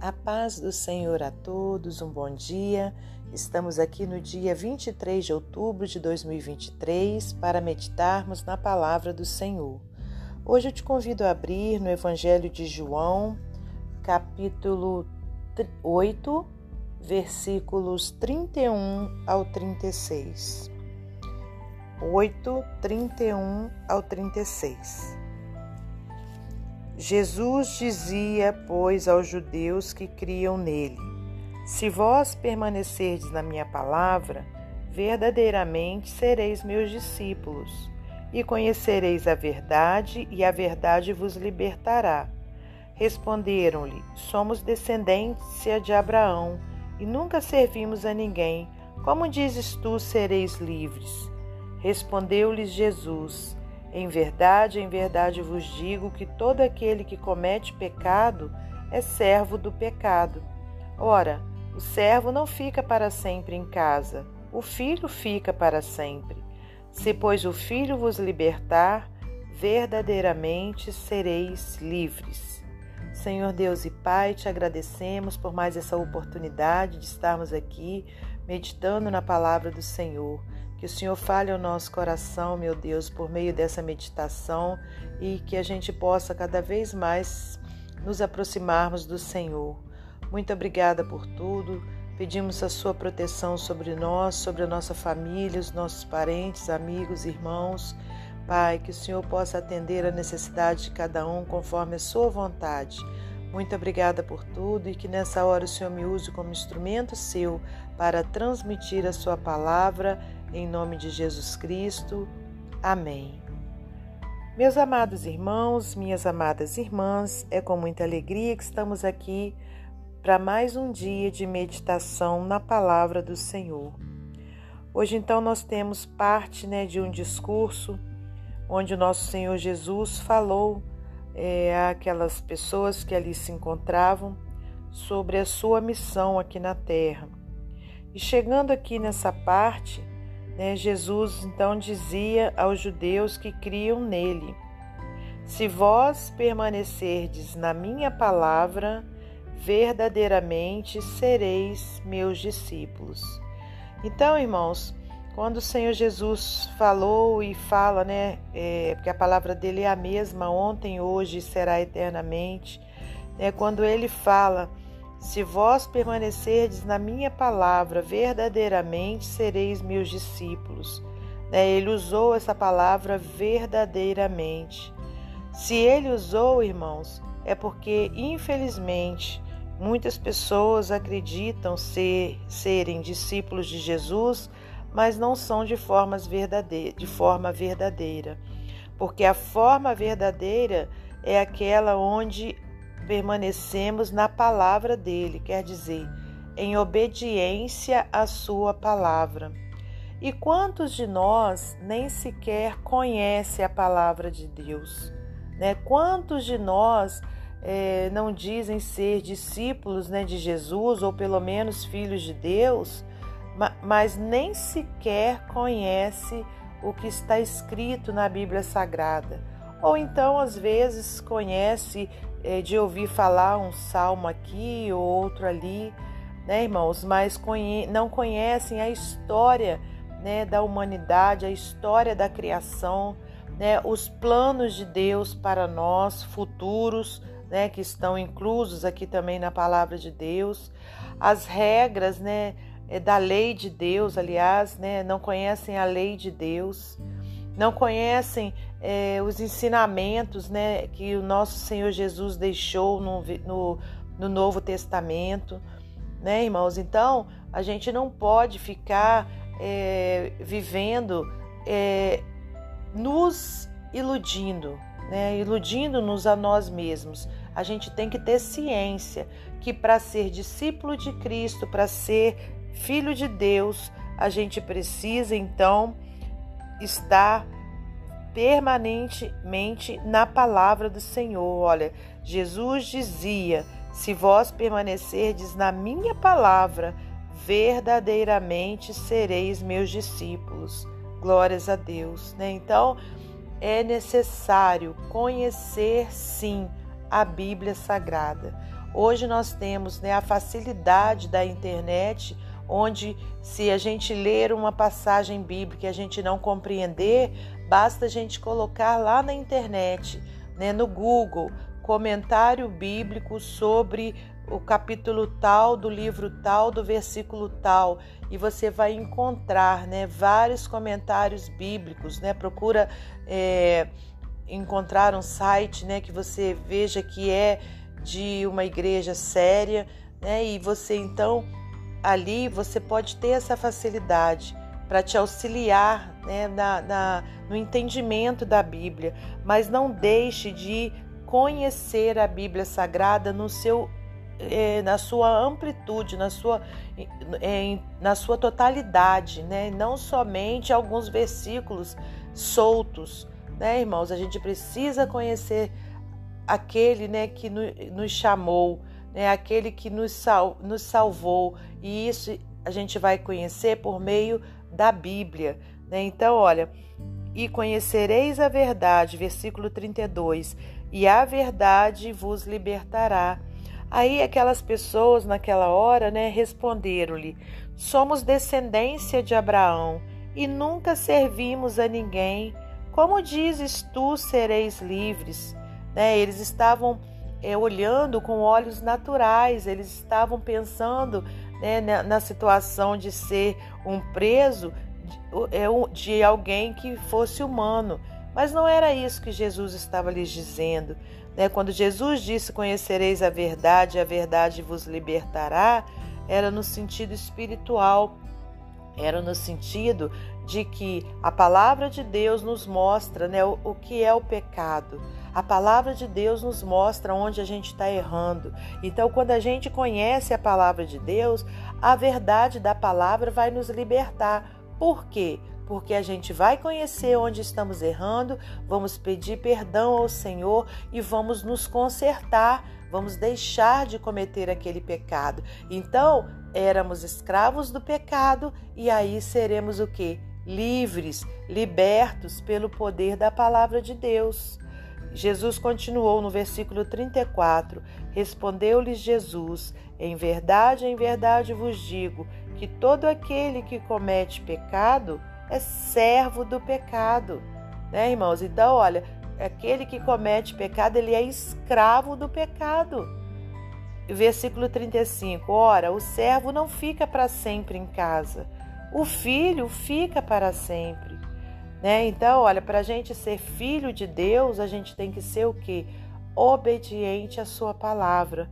A paz do Senhor a todos, um bom dia. Estamos aqui no dia 23 de outubro de 2023 para meditarmos na palavra do Senhor. Hoje eu te convido a abrir no Evangelho de João, capítulo 8, versículos 31 ao 36. 8, 31 ao 36. Jesus dizia, pois, aos judeus que criam nele: Se vós permanecerdes na minha palavra, verdadeiramente sereis meus discípulos, e conhecereis a verdade, e a verdade vos libertará. Responderam-lhe: Somos descendência de Abraão e nunca servimos a ninguém. Como dizes tu, sereis livres? Respondeu-lhes Jesus: Em verdade, em verdade vos digo que todo aquele que comete pecado é servo do pecado. Ora, o servo não fica para sempre em casa, o filho fica para sempre. Se, pois, o filho vos libertar, verdadeiramente sereis livres. Senhor Deus e Pai, te agradecemos por mais essa oportunidade de estarmos aqui meditando na palavra do Senhor. Que o Senhor fale ao nosso coração, meu Deus, por meio dessa meditação e que a gente possa cada vez mais nos aproximarmos do Senhor. Muito obrigada por tudo. Pedimos a sua proteção sobre nós, sobre a nossa família, os nossos parentes, amigos, irmãos. Pai, que o Senhor possa atender a necessidade de cada um conforme a sua vontade. Muito obrigada por tudo e que nessa hora o Senhor me use como instrumento seu para transmitir a sua palavra em nome de Jesus Cristo. Amém. Meus amados irmãos, minhas amadas irmãs, é com muita alegria que estamos aqui para mais um dia de meditação na palavra do Senhor. Hoje então nós temos parte né, de um discurso onde o nosso Senhor Jesus falou é, àquelas pessoas que ali se encontravam sobre a sua missão aqui na terra. E chegando aqui nessa parte, Jesus então dizia aos judeus que criam nele: Se vós permanecerdes na minha palavra, verdadeiramente sereis meus discípulos. Então, irmãos, quando o Senhor Jesus falou e fala, né, é, porque a palavra dele é a mesma ontem, hoje e será eternamente, né, quando ele fala, se vós permanecerdes na minha palavra, verdadeiramente sereis meus discípulos. Né, ele usou essa palavra verdadeiramente. Se ele usou, irmãos, é porque, infelizmente, muitas pessoas acreditam ser, serem discípulos de Jesus mas não são de, formas verdadeira, de forma verdadeira. Porque a forma verdadeira é aquela onde permanecemos na palavra dele, quer dizer, em obediência à sua palavra. E quantos de nós nem sequer conhece a palavra de Deus? Né? Quantos de nós é, não dizem ser discípulos né, de Jesus ou pelo menos filhos de Deus, mas nem sequer conhece o que está escrito na Bíblia Sagrada. Ou então, às vezes, conhece de ouvir falar um salmo aqui ou outro ali, né, irmãos? Mas conhe não conhecem a história né, da humanidade, a história da criação, né, os planos de Deus para nós, futuros, né, que estão inclusos aqui também na palavra de Deus, as regras, né? é, da lei de Deus, aliás, né, não conhecem a lei de Deus, não conhecem é, os ensinamentos né, que o nosso Senhor Jesus deixou no, no, no Novo Testamento, né, irmãos? Então, a gente não pode ficar é, vivendo é, nos iludindo, né, iludindo-nos a nós mesmos. A gente tem que ter ciência que para ser discípulo de Cristo, para ser filho de Deus, a gente precisa então estar permanentemente na palavra do Senhor. Olha, Jesus dizia: Se vós permanecerdes na minha palavra, verdadeiramente sereis meus discípulos. Glórias a Deus, né? Então, é necessário conhecer sim a Bíblia Sagrada. Hoje nós temos né, a facilidade da internet, onde se a gente ler uma passagem bíblica e a gente não compreender, basta a gente colocar lá na internet, né, no Google, comentário bíblico sobre o capítulo tal do livro tal do versículo tal e você vai encontrar né, vários comentários bíblicos né procura é, encontrar um site né que você veja que é de uma igreja séria né e você então ali você pode ter essa facilidade para te auxiliar né, na, na, no entendimento da Bíblia, mas não deixe de conhecer a Bíblia Sagrada no seu é, na sua amplitude, na sua, é, na sua totalidade, né? não somente alguns versículos soltos, né, irmãos? A gente precisa conhecer aquele né, que nos chamou, né, aquele que nos, sal, nos salvou, e isso a gente vai conhecer por meio da Bíblia. Né? Então, olha, e conhecereis a verdade, versículo 32, e a verdade vos libertará. Aí aquelas pessoas naquela hora, né, responderam-lhe: Somos descendência de Abraão e nunca servimos a ninguém. Como dizes tu, sereis livres? Né, eles estavam é, olhando com olhos naturais, eles estavam pensando né, na, na situação de ser um preso de, é, de alguém que fosse humano. Mas não era isso que Jesus estava lhes dizendo. Né? Quando Jesus disse: Conhecereis a verdade, a verdade vos libertará, era no sentido espiritual, era no sentido de que a palavra de Deus nos mostra né, o, o que é o pecado. A palavra de Deus nos mostra onde a gente está errando. Então, quando a gente conhece a palavra de Deus, a verdade da palavra vai nos libertar. Por quê? porque a gente vai conhecer onde estamos errando, vamos pedir perdão ao Senhor e vamos nos consertar, vamos deixar de cometer aquele pecado. Então, éramos escravos do pecado e aí seremos o que? Livres, libertos pelo poder da palavra de Deus. Jesus continuou no versículo 34: Respondeu-lhes Jesus: Em verdade, em verdade vos digo que todo aquele que comete pecado é servo do pecado, né, irmãos? Então, olha, aquele que comete pecado, ele é escravo do pecado. Versículo 35: Ora, o servo não fica para sempre em casa, o filho fica para sempre. Né? Então, olha, para a gente ser filho de Deus, a gente tem que ser o quê? Obediente à Sua palavra.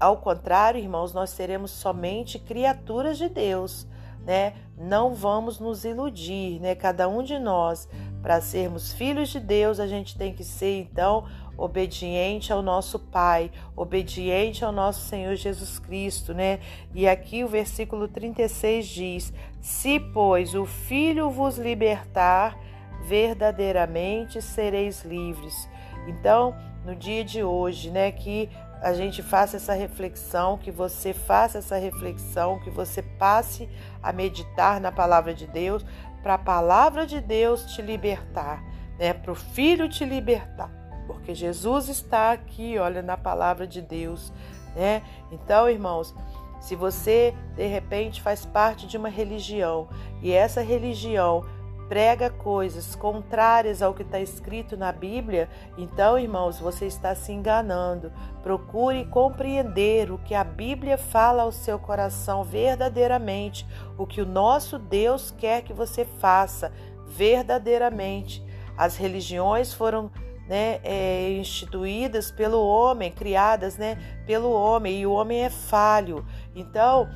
Ao contrário, irmãos, nós seremos somente criaturas de Deus né? Não vamos nos iludir, né? Cada um de nós, para sermos filhos de Deus, a gente tem que ser então obediente ao nosso Pai, obediente ao nosso Senhor Jesus Cristo, né? E aqui o versículo 36 diz: Se, pois, o Filho vos libertar, verdadeiramente sereis livres. Então, no dia de hoje, né, que a gente faça essa reflexão, que você faça essa reflexão, que você passe a meditar na palavra de Deus, para a palavra de Deus te libertar, né? Para o Filho te libertar, porque Jesus está aqui, olha, na palavra de Deus, né? Então, irmãos, se você de repente faz parte de uma religião e essa religião prega coisas contrárias ao que está escrito na Bíblia, então, irmãos, você está se enganando. Procure compreender o que a Bíblia fala ao seu coração verdadeiramente, o que o nosso Deus quer que você faça verdadeiramente. As religiões foram né, é, instituídas pelo homem, criadas né, pelo homem, e o homem é falho. Então,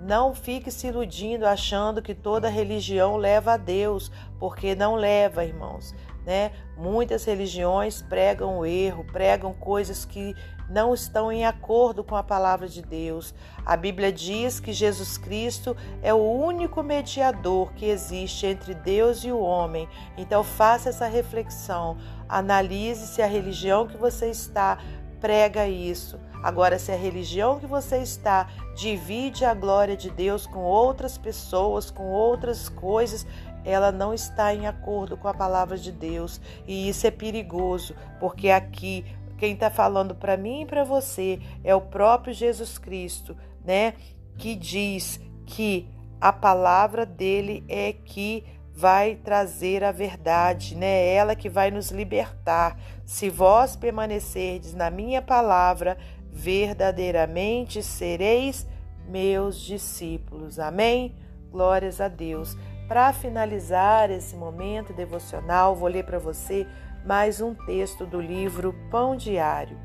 não fique se iludindo achando que toda religião leva a Deus, porque não leva, irmãos. Né? Muitas religiões pregam o erro, pregam coisas que não estão em acordo com a palavra de Deus. A Bíblia diz que Jesus Cristo é o único mediador que existe entre Deus e o homem. Então faça essa reflexão, analise se a religião que você está prega isso. Agora, se a religião que você está divide a glória de Deus com outras pessoas, com outras coisas, ela não está em acordo com a palavra de Deus. E isso é perigoso, porque aqui Quem está falando para mim e para você é o próprio Jesus Cristo, né? Que diz que a palavra dele é que vai trazer a verdade, né? É ela que vai nos libertar. Se vós permanecerdes na minha palavra, verdadeiramente sereis meus discípulos. Amém? Glórias a Deus. Para finalizar esse momento devocional, vou ler para você mais um texto do livro Pão Diário.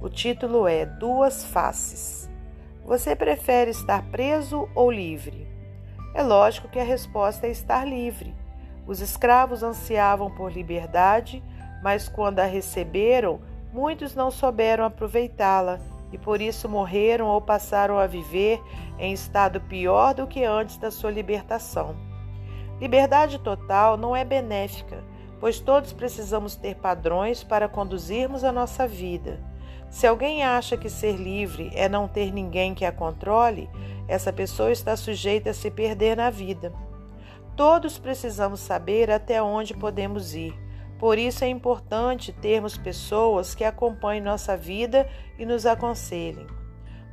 O título é Duas Faces. Você prefere estar preso ou livre? É lógico que a resposta é estar livre. Os escravos ansiavam por liberdade, mas quando a receberam, muitos não souberam aproveitá-la e por isso morreram ou passaram a viver em estado pior do que antes da sua libertação. Liberdade total não é benéfica, pois todos precisamos ter padrões para conduzirmos a nossa vida. Se alguém acha que ser livre é não ter ninguém que a controle, essa pessoa está sujeita a se perder na vida. Todos precisamos saber até onde podemos ir. Por isso é importante termos pessoas que acompanhem nossa vida e nos aconselhem.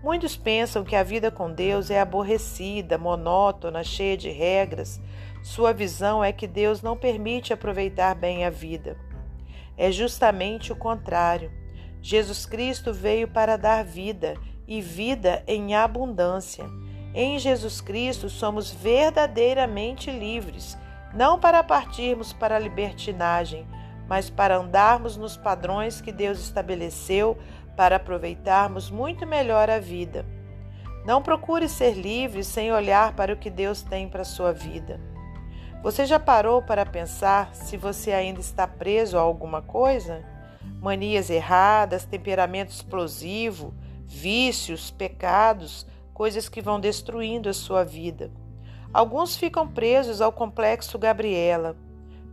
Muitos pensam que a vida com Deus é aborrecida, monótona, cheia de regras. Sua visão é que Deus não permite aproveitar bem a vida. É justamente o contrário. Jesus Cristo veio para dar vida e vida em abundância. Em Jesus Cristo somos verdadeiramente livres não para partirmos para a libertinagem, mas para andarmos nos padrões que Deus estabeleceu para aproveitarmos muito melhor a vida. Não procure ser livre sem olhar para o que Deus tem para a sua vida. Você já parou para pensar se você ainda está preso a alguma coisa? Manias erradas, temperamento explosivo, vícios, pecados, coisas que vão destruindo a sua vida. Alguns ficam presos ao complexo Gabriela,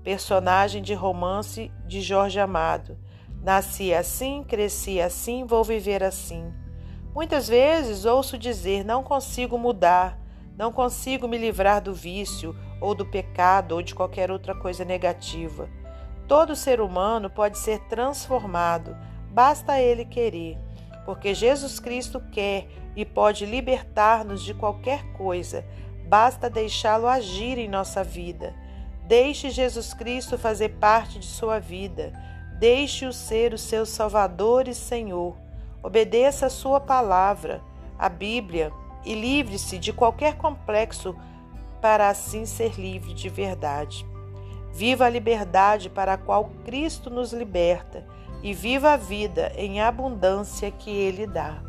personagem de romance de Jorge Amado. Nasci assim, cresci assim, vou viver assim. Muitas vezes ouço dizer: não consigo mudar, não consigo me livrar do vício, ou do pecado, ou de qualquer outra coisa negativa. Todo ser humano pode ser transformado, basta ele querer, porque Jesus Cristo quer e pode libertar-nos de qualquer coisa Basta deixá-lo agir em nossa vida. Deixe Jesus Cristo fazer parte de sua vida. Deixe-o ser o seu Salvador e Senhor. Obedeça a sua palavra, a Bíblia, e livre-se de qualquer complexo para assim ser livre de verdade. Viva a liberdade para a qual Cristo nos liberta e viva a vida em abundância que Ele dá.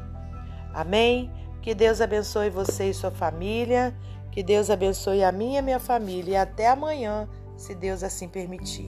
Amém? Que Deus abençoe você e sua família que Deus abençoe a minha e a minha família e até amanhã, se Deus assim permitir.